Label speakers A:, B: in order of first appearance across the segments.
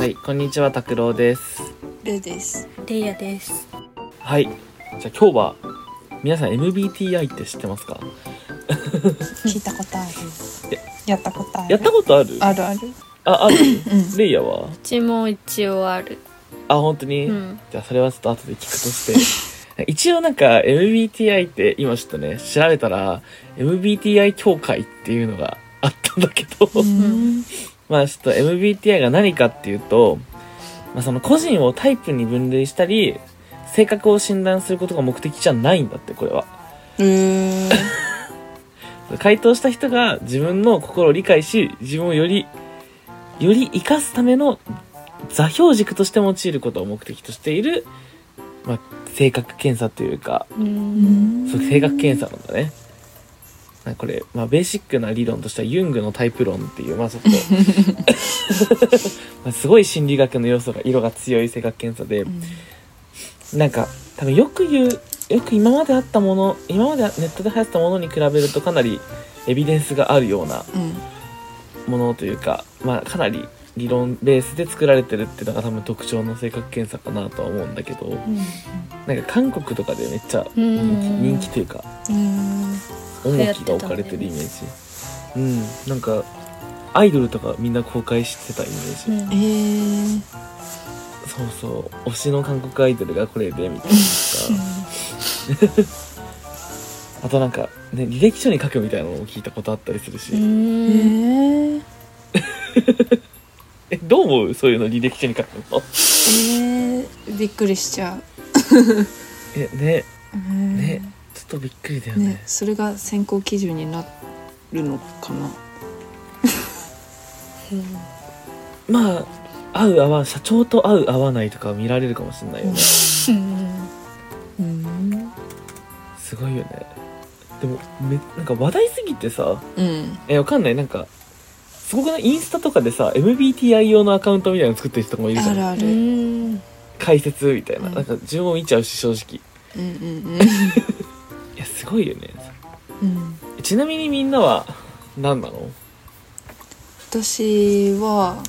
A: はい、こんにちは、拓郎です。
B: ルーです。
C: レイヤです。
A: はい。じゃあ今日は、皆さん MBTI って知ってますか？
B: 聞いたことある。やったことある？
A: やったことある？
B: あるある。
A: あ、ある？
B: うん。
A: レイヤは？
C: うちも一応ある。
A: あ、本当に、
C: うん。
A: じゃあそれはちょっと後で聞くとして。一応なんか MBTI って今ちょっとね、調べたら MBTI 協会っていうのがあったんだけど、
B: うん。
A: まあちょっと MBTI が何かっていうと、まあその個人をタイプに分類したり、性格を診断することが目的じゃないんだって、これは。
B: うーん。
A: 回答した人が自分の心を理解し、自分をより、より生かすための座標軸として用いることを目的としている、まあ、性格検査というか、
C: うん。
A: そう性格検査なんだね。まあこれ、まあ、ベーシックな理論としてはユングのタイプ論っていう、まあちょっと まあすごい心理学の要素が、色が強い性格検査で、なんか、多分よく言う、よく今まであったもの、今までネットで流行ったものに比べるとかなりエビデンスがあるような
B: うん。
A: ものというか、まあかなり理論ベースで作られてるっていうのが多分特徴の性格検査かなとは思うんだけど、なんか韓国とかでめっちゃ人気というか、
B: うん。
A: 重きが置かれてるイメージ。うん、なんか、アイドルとかみんな公開してたイメージ。
C: うん
B: えー。
A: そうそう、推しの韓国アイドルがこれで、みたいなさ。あとなんか、ね、履歴書に書くみたいなのを聞いたことあったりするし。
B: え
C: うん。
B: ー。
A: え、どう思う？そういうの履歴書に書くの？
B: えー。びっくりしちゃう。
A: え、ね、
B: うん
A: ね、ちょっとびっくりだよね。
B: ね、それが選考基準になるのかな。
A: まあ、合う合わ、社長と合う合わないとかは見られるかもしれないよね。
B: うん。
A: すごいよね。でも、め、なんか話題すぎてさ、
B: うん。
A: え、わかんない。なんか、すごくない？インスタとかでさ、MBTI 用のアカウントみたいなの作ってる人もいるじゃん。
C: う
B: あるある。
C: ん。
A: 解説みたいな。
B: うん
A: なんか自分も見ちゃうし、正直。い
B: うんうん
A: や、すごいよね。
B: うん。うん。
A: ちなみにみんなは、何なの？
B: 私は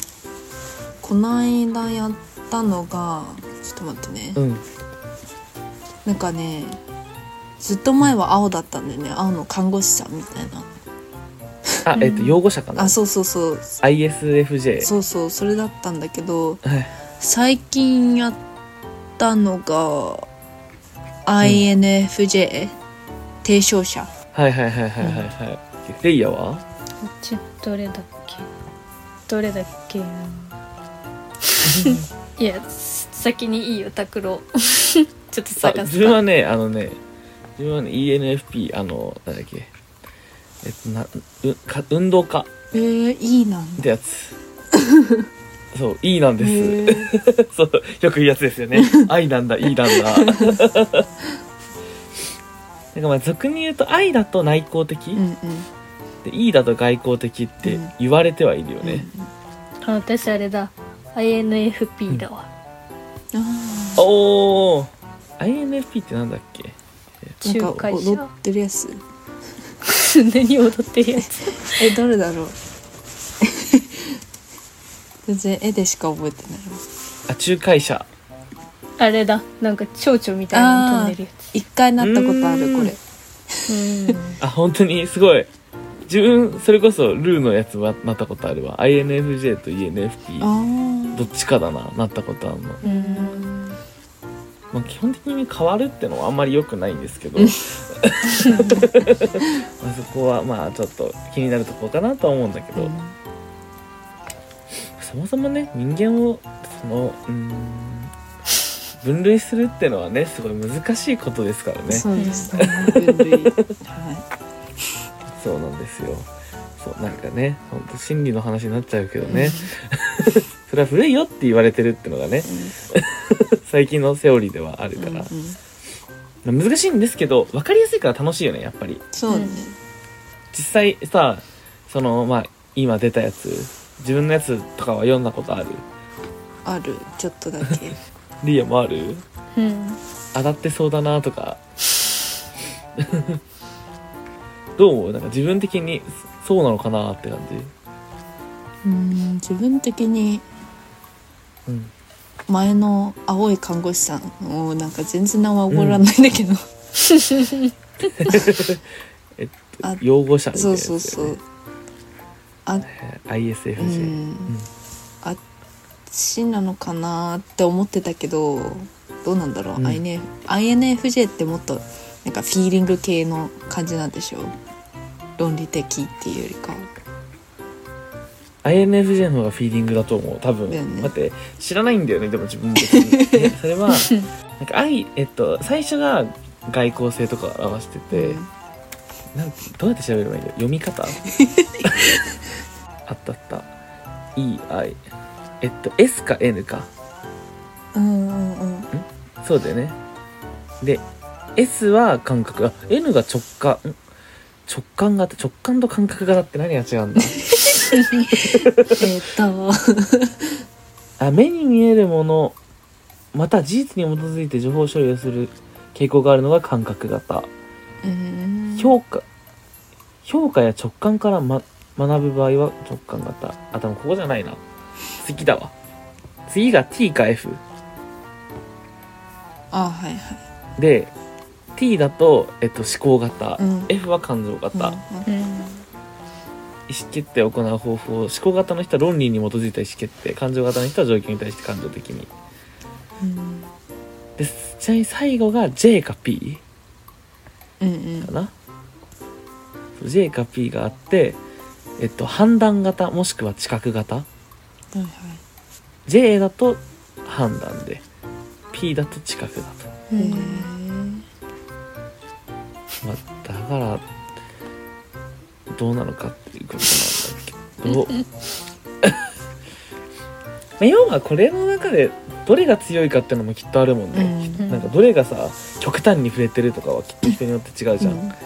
B: この間やったのがちょっと待ってね、
A: うん。
B: なんかねずっと前は青だったんだよね青の看護師さんみたいな
A: あ、えっと、養護者かな？
B: あそうそうそう
A: ?ISFJ。
B: そうそうそれだったんだけど
A: はい。
B: 最近やったのが INFJ、提唱者
A: はいはいはいはいはいはい。レイヤーは？
C: こっちどれだっけ？どれだっけ？いや、先にいいよ、拓郎。ちょっと
A: あ
C: 探す
A: 自分はね、あのね、自分はね、ENFP、あの、なんだっけ？えっと、な、う、か、運動家
B: えー、いいなんだ
A: ってやつ。そう、いいなんです。そう、よく言うやつですよね。愛なんだ、いいなんだ。なんかまあ、俗に言うと、愛だと内向的、
B: うんうん。
A: で、いいだと外向的って言われてはいるよね。
C: あ、私あれだ。INFP だわ。
B: あ
A: おー INFP ってなんだっけ？
C: 仲介
B: 踊
C: 者
B: ってるやつ。
C: 何踊ってるやつ？
B: えどれだろう？全然絵でしか覚えてない。
A: あ、仲介者。
C: あれだ。なんか蝶々みたいなの飛んでるや
B: 一回なったことあるこれ
C: つ。うん。
A: あ、本当にすごい。自分、それこそルーのやつはなったことあるわ。INFJ と ENFP。
B: あ
A: どっちかだな、なったことあるの。
C: うん。
A: まあ、基本的に変わるってのはあんまり良くないんですけど、まあそこはまあちょっと気になるところかなとは思うんだけど、そもそもね、人間を、その、うーん、分類するってのはね、すごい難しいことですからね。
B: そうですね分類はい
A: そうなんですよ。そう、なんかね、ほんと心理の話になっちゃうけどね。それは古いよって言われてるってのがね、最近のセオリーではあるから。
B: うんうん
A: 難しいんですけど、分かりやすいから楽しいよね、やっぱり。
B: そうね
A: 実際さ、その、まあ、今出たやつ、自分のやつとかは読んだことある？
B: あるちょっとだけ
A: リアもある？
C: うん。
A: 当たってそうだなとか。どう思う？なんか自分的にそうなのかなって感じ。
B: うん自分的に
A: うん。
B: 前の青い看護師さんもうなんか全然名前覚えられないんだけど、
A: えっ
B: あ
A: と擁護者みたいな
B: そう
A: やつだよね。
B: そうそうあ
A: えー ISFJ
B: うん。
A: うん
B: ちなのかなって思ってたけどどうなんだろう、
A: うん。
B: INF INFJ ってもっとなんかフィーリング系の感じなんでしょう。論理的っていうよりか
A: INFJ の方がフィーリングだと思う。多分、
B: ね。
A: 待って知らないんだよねでも自分もそれはなんか愛えっと最初が外交性とかを表してて、
B: うん。
A: なんどうやって調べればいいんだよ読み方？あったあった。EI えっと S か N か。
B: うんうんうん。
A: そうだよね。で S は感覚。あ N が直感。ん？直感型直感と感覚型って何が違うんだ？
B: えーっと。
A: あ目に見えるものまた事実に基づいて情報処理をする傾向があるのが感覚型。
B: うん
A: 評価。評価や直感から、ま、学ぶ場合は直感型。あでもここじゃないな次だわ。次が T か F
B: あはいはい。
A: で T だと、えっと、思考型、
B: うん。
A: F は感情型、意思決定を行う方法。思考型の人は論理に基づいた意思決定。感情型の人は状況に対して感情的に。
B: うん。
A: でちなみに最後が J か P
B: うんうん。
A: かな、そう J か P があってえっと判断型もしくは知覚型
B: はいはい。
A: J だと判断で。P だと知覚だと、
B: へえ
A: まあ、だからどうなのかっていうことなんだけど。まあ要はこれの中でどれが強いかっていうのもきっとあるもんね、
B: うん。
A: なんかどれがさ極端に触れてるとかはきっと人によって違うじゃん、
B: うん。
A: だか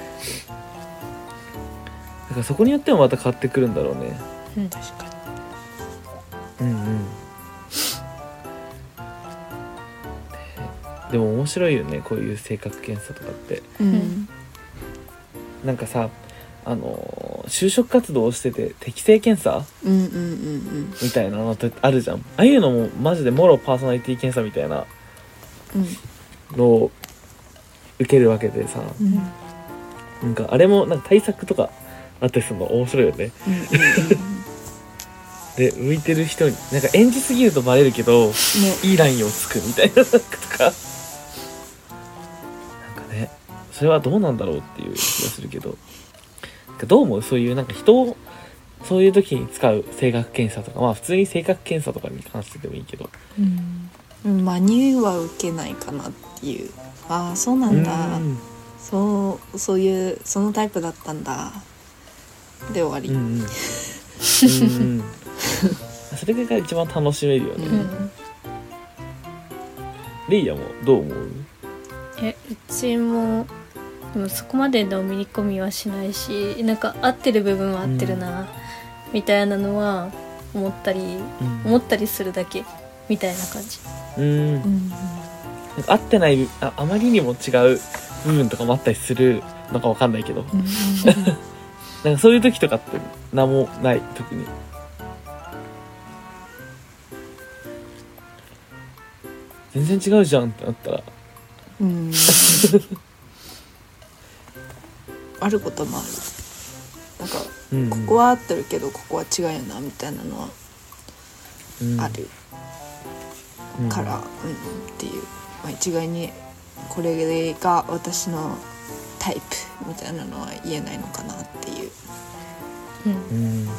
A: らそこによってもまた変わってくるんだろうね。
C: うん
B: 確か
A: うんうん。でも面白いよねこういう性格検査とかって。
B: にうん。
A: なんかさあのー就職活動をしてて適性検査
B: うんうんうん
A: みたいなのってあるじゃん。ああいうのもマジでもろパーソナリティ検査みたいな
B: うん。
A: のを受けるわけでさ。
B: うん。うん
A: なんかあれもなんか対策とかあったりするの面白いよねで向いてる人になんか演じすぎるとバレるけど
B: ね。
A: いいラインをつくみたいななんかとか。なんかねそれはどうなんだろうっていう気がするけど。どう思う？そういうなんか人をそういう時に使う性格検査とか。まあ普通に性格検査とかに関してでもいいけど。
B: うん。真には受けないかなっていう。ああそうなんだ。
A: うん。
B: そうそういうそのタイプだったんだ。で終わり、
A: うんうん。うんうん それが一番楽しめるよね、
B: うん。
A: レイヤもどう思う？
C: えうちもでもそこまでのめり込みはしないしなんか合ってる部分は合ってるな、みたいなのは思ったり思ったりするだけみたいな感じ。
A: うん、うん合ってないああまりにも違う部分とかもあったりするのかわかんないけど。
B: うん。
A: なんかそういう時とかって何もない？特に全然違うじゃんってなったら。
B: うん。あることもある。なんか
A: うん
B: ここは合ってるけどここは違うよなみたいなのは
A: うん。
B: ある
A: うん。
B: から、うんっていう、まあ、一概にこれが私のタイプみたいなのは言えないのかなっていう。
C: うん。
A: うん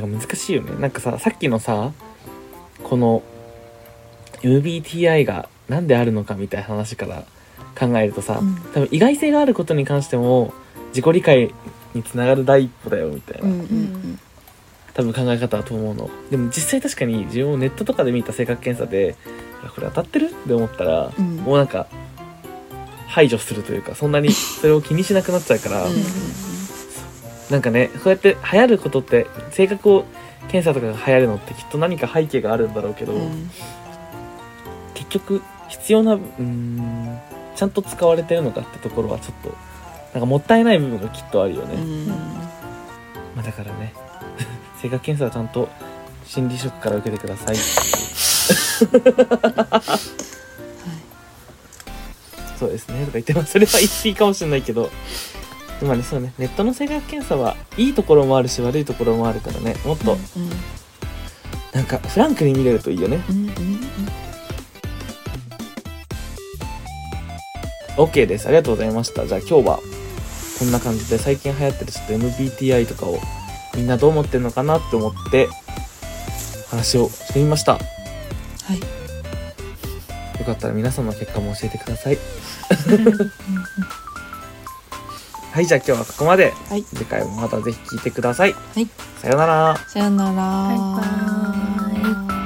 A: なんか難しいよね。なんかささっきのさこの MBTI が何であるのかみたいな話から考えるとさ、
B: うん。
A: 多分意外性があることに関しても自己理解につながる第一歩だよみたいな、
B: うんうん
A: 多分考え方だと思うの。でも実際確かに自分もネットとかで見た性格検査でこれ当たってるって思ったら、
B: うん。
A: もうなんか排除するというかそんなにそれを気にしなくなっちゃうから、
B: うんうん
A: なんかねこうやって流行ることって性格を検査とかが流行るのってきっと何か背景があるんだろうけど、
B: うん。
A: 結局必要なうーんちゃんと使われてるのかってところはちょっとなんかもったいない部分がきっとあるよね、
B: うん。
A: まあ、だからね 性格検査はちゃんと心理職から受けてください。そうですね。とか言ってます。それは言っていいかもしれないけどまあねそうね。ネットの性格検査はいいところもあるし悪いところもあるからね。もっと
B: うん
A: なんかフランクに見れるといいよね。
B: うんうんうん
A: OK です。ありがとうございました。じゃあ今日はこんな感じで最近流行ってるちょっと MBTI とかをみんなどう思ってるのかなって思って話をしてみました。よ
B: はい。
A: かったら皆さんの結果も教えてください はいじゃあ今日はここまで、
B: はい、
A: 次回もまたぜひ聞いてください、
B: はい、
A: さよなら。
B: さよなら。
C: バイバイ。